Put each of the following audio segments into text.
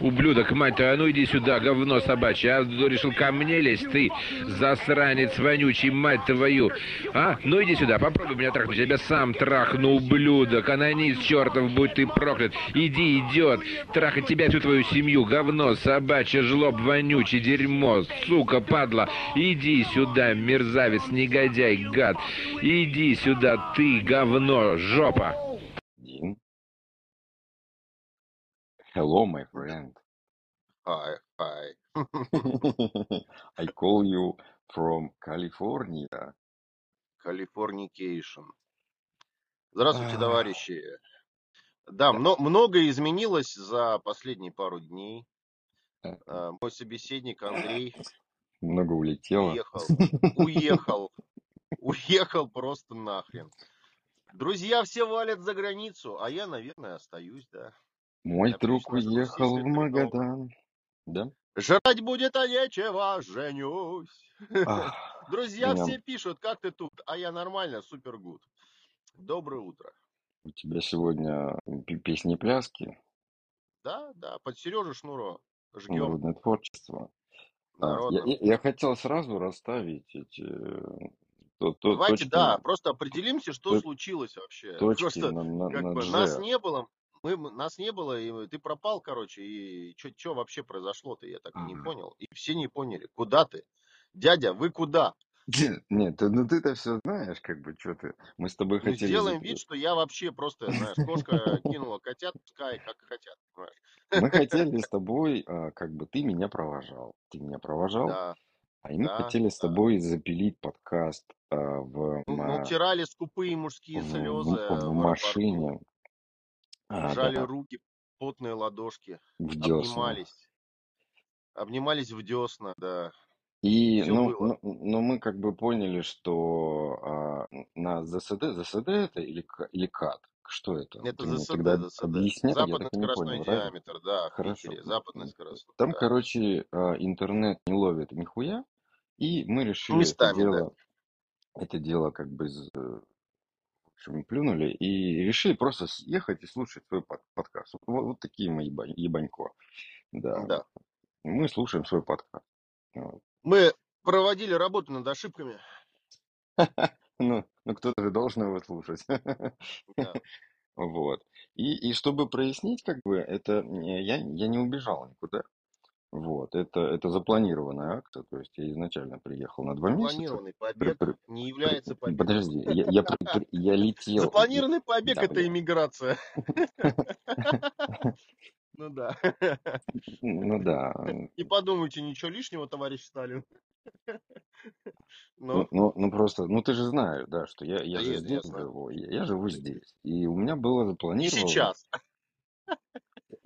Ублюдок, мать твою, а ну иди сюда, говно собачье. А решил ко мне лезть, ты, засранец вонючий, мать твою. А, ну иди сюда, попробуй меня трахнуть. Я тебя сам трахну, ублюдок. Анонист чертов, будь ты проклят. Иди, идет. Трахать тебя, всю твою семью. Говно собачье, жлоб вонючий, дерьмо. Сука, падла. Иди сюда, мерзавец, негодяй, гад. Иди сюда, ты, говно, жопа. Hello, my friend. Hi, hi. I call you from California. Californication. Здравствуйте, Ах, товарищи. Да, мно- многое изменилось за последние пару дней. э, А, Мой собеседник Андрей Много улетело. уехал, уехал, уехал просто нахрен. Друзья все валят за границу, а я, наверное, остаюсь, да. Мой друг уехал в. Магадан. Да? Жрать будет, а нечего, женюсь. Ах, Друзья меня- все пишут, как ты тут? А я нормально, супер гуд. Доброе утро. у тебя сегодня песни-пляски, Да, да, под Сережу Шнурова. Жгем народное творчество. А, я, народно. я- я хотел сразу расставить эти э, то, то- Давайте, точки, да, просто определимся, что то- случилось вообще. точки Просто на, на, как на бы нас не было, мы, мы- нас не было, и ты пропал, короче, и что вообще произошло-то, я так и не понял. И все не поняли. Куда ты? Дядя, вы куда? Нет, ну ты-то все знаешь, как бы, что ты. Мы с тобой Ну, хотели... сделаем за- вид, что я вообще просто, знаешь, кошка кинула котят, пускай как хотят, понимаешь? Мы хотели с тобой, а, как бы, ты меня провожал. Ты меня провожал, Да, а мы да, хотели с да. тобой запилить подкаст а, в, Мы, мы утирали скупые мужские в, слезы в- в в аэропорту, машине, а, жали да, руки, потные ладошки, в десна. обнимались, обнимались в десна, да, И, все ну, было. ну, но мы как бы поняли, что а, на ЗСД, ЗСД это или, или КАТ? Что это? Это Ты ЗСД, тогда ЗСД. объяснял, я Западный скоростной понял, правильно? диаметр, да, в Хорошо. Питере. Западный скоростной, Там, да. короче, а, интернет не ловит нихуя, и мы решили это Местами, да. дело, это дело как бы, э, общем, плюнули и решили просто съехать и слушать свой под- подкаст. Вот, вот такие мы еба- ебанько. Да, Да. мы слушаем свой подкаст. Вот. Мы проводили работу над ошибками. Ну, ну кто-то же должен его слушать. Вот. И, и чтобы прояснить, как бы, это я, я не убежал никуда. Вот. Это, это запланированная акция. То есть я изначально приехал на два месяца. Запланированный При- побег при- не является побегом. Подожди, я, я, при- при- я летел. Запланированный побег Да, это иммиграция. Ну да. Ну да. Не подумайте ничего лишнего, товарищ Сталин. Ну, Ну, ну, ну просто, ну ты же знаешь, да, что я, я Да же я- я здесь живу, я, я живу здесь. И у меня было и запланировано. сейчас.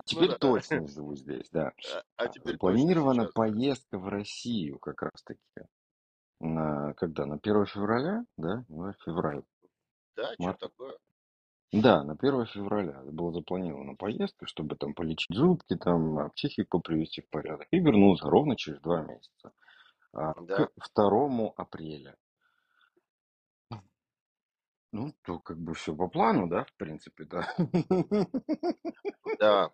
Теперь да. точно живу здесь, да. А- А теперь точно Запланирована сейчас. поездка в Россию как раз таки. На, когда? На 1 февраля, да? Ну, февраль. Да, что март. такое? Да, на 1 февраля была запланирована поездка, чтобы там полечить зубки, там а, психику привести в порядок. И вернуться ровно через два месяца. А, Да. К 2 апреля. Ну, то как бы все по плану, да, в принципе, да. Да.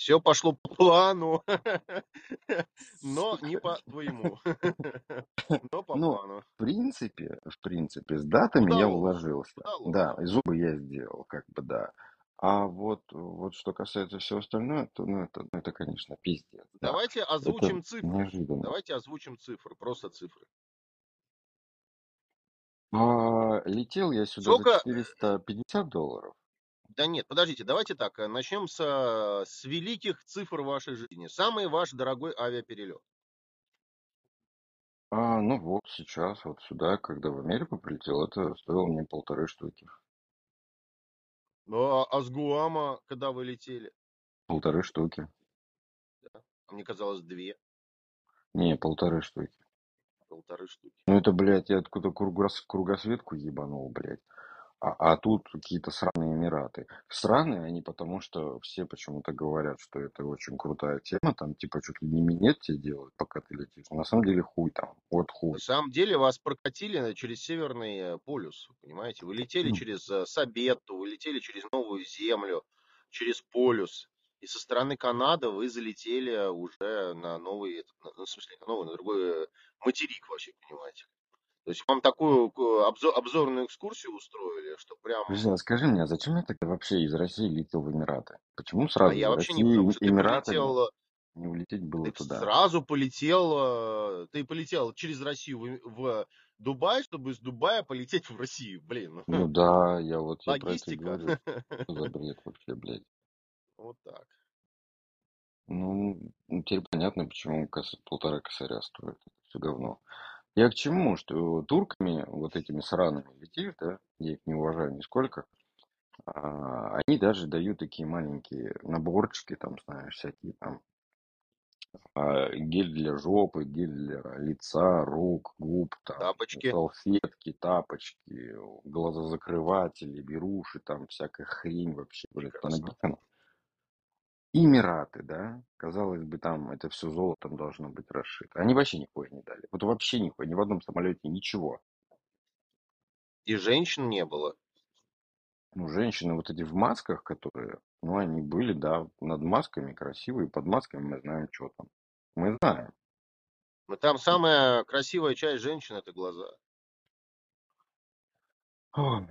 Все пошло по плану, но не по твоему, но по Ну, плану. В принципе, в принципе, с датами я Удалось, уложился. удалось. Да, и зубы я сделал, как бы, да. А вот, вот что касается всего остального, то, ну, это, ну, это, конечно, пиздец. Да. Давайте Это озвучим цифры. неожиданно. Давайте озвучим цифры, просто цифры. А, летел я сюда Сколько- за 450 долларов. Да нет, подождите, давайте так, э, начнем с, э, с великих цифр вашей жизни. Самый ваш дорогой авиаперелет. А, ну вот, сейчас, вот сюда, когда в Америку прилетел, это стоило мне полторы штуки. Ну, а, а с Гуама, когда вы летели? Полторы штуки. А мне казалось, две, Не, полторы штуки. полторы штуки. Ну это, блядь, я откуда кругос- кругосветку ебанул, блядь. А, а тут какие-то сраные Эмираты. Сраные они потому, что все почему-то говорят, что это очень крутая тема, там типа чуть ли не минет тебе делают, пока ты летишь. На самом деле хуй там, вот хуй. На самом деле вас прокатили через Северный э, полюс, понимаете? Вы летели через э, Сабетту, вы летели через Новую Землю, через полюс. И со стороны Канады вы залетели уже на новый, ну, в смысле, на новый, на другой материк вообще, понимаете. То есть вам такую обзор, обзорную экскурсию устроили, что прям... Друзья, скажи мне, а зачем я тогда вообще из России летел в Эмираты? Почему А сразу я из вообще не... России Потому в что ты Эмираты полетел... э, не улететь было Ты туда? сразу полетел... э, Ты полетел через Россию в, в Дубай, чтобы из Дубая полететь в Россию. Блин, Ну да, я вот я про это логистика. говорю. Что за бред вообще, блядь? Вот так. Ну, теперь понятно, почему полтора косаря стоит. Все говно. Я к чему? Что турками, вот этими сраными летишь, да, я их не уважаю нисколько, а, они даже дают такие маленькие наборчики, там, знаешь, всякие там, а, гель для жопы, гель для лица, рук, губ, там, Тапочки. салфетки, тапочки, глазозакрыватели, беруши, там, всякая хрень вообще, блядь, Прекрасно. понабитана. Эмираты, да, казалось бы, там это все золотом должно быть расшито. Они вообще нихуя не дали. Вот вообще нихуя, ни в одном самолете ничего. И женщин не было. Ну, женщины вот эти в масках, которые, ну, они были, да, над масками красивые, под масками мы знаем, что там. Мы знаем. Но там самая красивая часть женщин это глаза. Ой,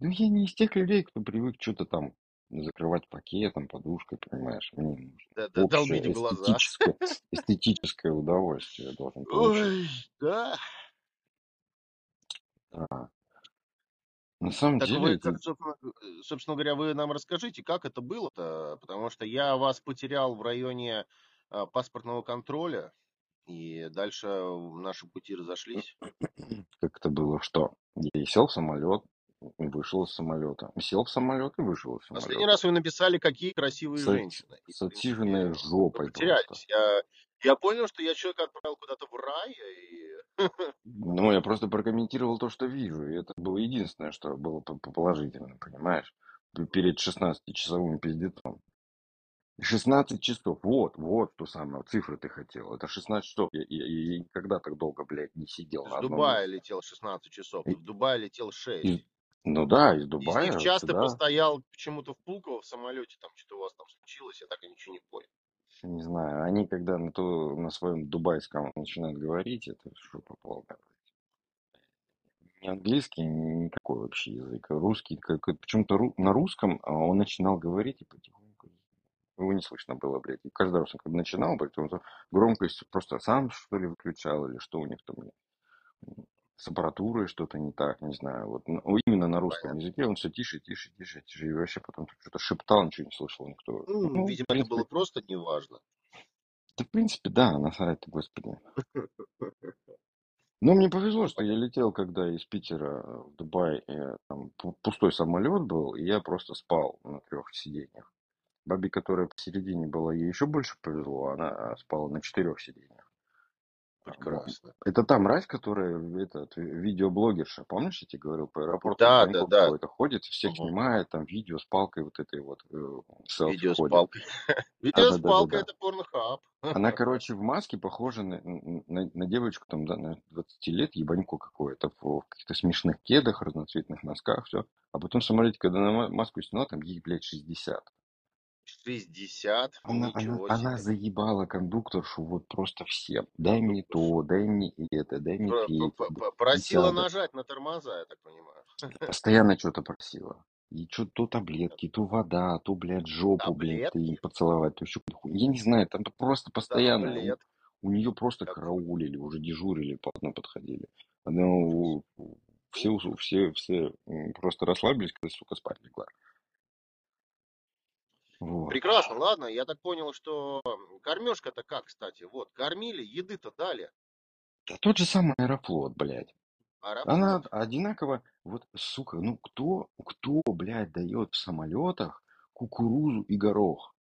Ну, я не из тех людей, кто привык что-то там закрывать пакетом, подушкой, понимаешь. Мне нужно Да, да, долбить общее глаза. эстетическое, эстетическое удовольствие должен получить. Ой, да. Да. На самом Так деле, вы, как, собственно, э, собственно говоря, вы нам расскажите, как это было-то, потому что я вас потерял в районе а, паспортного контроля, и дальше наши пути разошлись. как это было, что я сел в самолет, вышел из самолета. Сел в самолет и вышел из Последний самолета. раз вы написали, какие красивые С, женщины. И, с в отсиженной жопой потерялись. Я, я понял, что я человека отправил куда-то в рай, и Ну, я просто прокомментировал то, что вижу, и это было единственное, что было по- по- положительно, понимаешь? Перед 16-часовым пиздецом. 16 часов, вот, вот то самое, цифры ты хотел. Это 16 часов. Я, я- я никогда так долго, блядь, не сидел из на одном Дубая месте. летел 16 часов, И- ты в Дубае летел 6. из- ну да, из Из них Дубая часто сюда. постоял почему-то в Пулково в самолете, там что-то у вас там случилось, я так и ничего не понял. Не знаю, они когда на, то, на своем дубайском начинают говорить, это что попало, Не английский, никакой вообще язык. а Русский, как, почему-то ру- на русском а он начинал говорить и потихоньку. Его не слышно было, блядь. И каждый раз, он когда начинал, блядь, он громкость просто сам, что ли, выключал, или что у них там, блядь, с аппаратурой что-то не так, не знаю. Вот ну, именно на русском Понятно. языке он все тише, тише, тише, тише. И вообще потом что-то шептал, ничего не слышал никто. Ну, Ну, видимо, это было просто неважно. да, в принципе, да, насрать ты, господи. Но мне повезло, Ну, что я летел, когда из Питера в Дубай, э, там пу- пустой самолет был, и я просто спал на трех сиденьях. Бабе, которая посередине была, ей еще больше повезло, она а, спала на четырех сиденьях. А, прекрасно. Это та мразь, которая, этот, ви- видеоблогерша, помнишь, я тебе говорил, по аэропорту Да, да, да. какой-то ходит, всех Мгм. снимает, там видео с палкой вот этой вот, э, Видео с ходит. палкой. Видео с палкой Да-да-да-да-да. это порнохаб. Она, короче, в маске похожа на, на, на девочку там, да, на 20 лет, ебанько какое-то, в каких-то смешных кедах, разноцветных носках, все. А потом самолете, когда она ма- маску сняла, там ей, блядь, 60. 60, Она, она, ничего она себе. заебала кондукторшу вот просто всем. Дай мне то, дай мне это, дай мне Про- п- п- Просила нажать на тормоза, я так понимаю. Постоянно что-то просила. И что то таблетки, то вода, то, блядь, жопу, блядь, ты Таблетки, поцеловать, то еще. Я не знаю, там просто постоянно. У, таблетки. нее просто Как- караулили, уже дежурили, по одной подходили. Она у- у- все, ус- все, все м, просто расслабились, когда сука спать легла. Вот. Прекрасно, ладно, я так понял, что кормежка-то как, кстати, вот, кормили, еды-то дали, Да тот же самый Аэрофлот, блядь. Она аэрофлот. одинаково, вот, сука, ну кто, кто, блядь, дает в самолетах кукурузу и горох?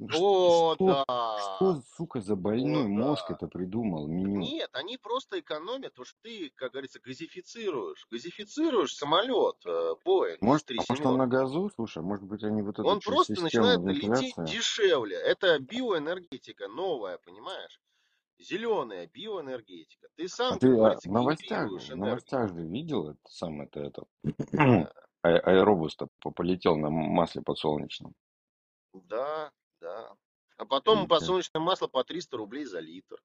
Ну, О, Что, да, что, сука, за больной о, мозг да. это придумал меню? Нет, они просто экономят, потому что ты, как говорится, газифицируешь, газифицируешь самолет, э, Boeing Может, из а может он на 37 газу, слушай, может быть они вот эту Он просто начинает лететь вентиляции. дешевле. Это биоэнергетика новая, понимаешь? Зеленая биоэнергетика. Ты А сам, ты а, говорится, в новостях, в новостях же видел это самое это, это а- аэробус-то по- полетел на масле подсолнечном. Да. А потом подсолнечное масло по 300 рублей за литр.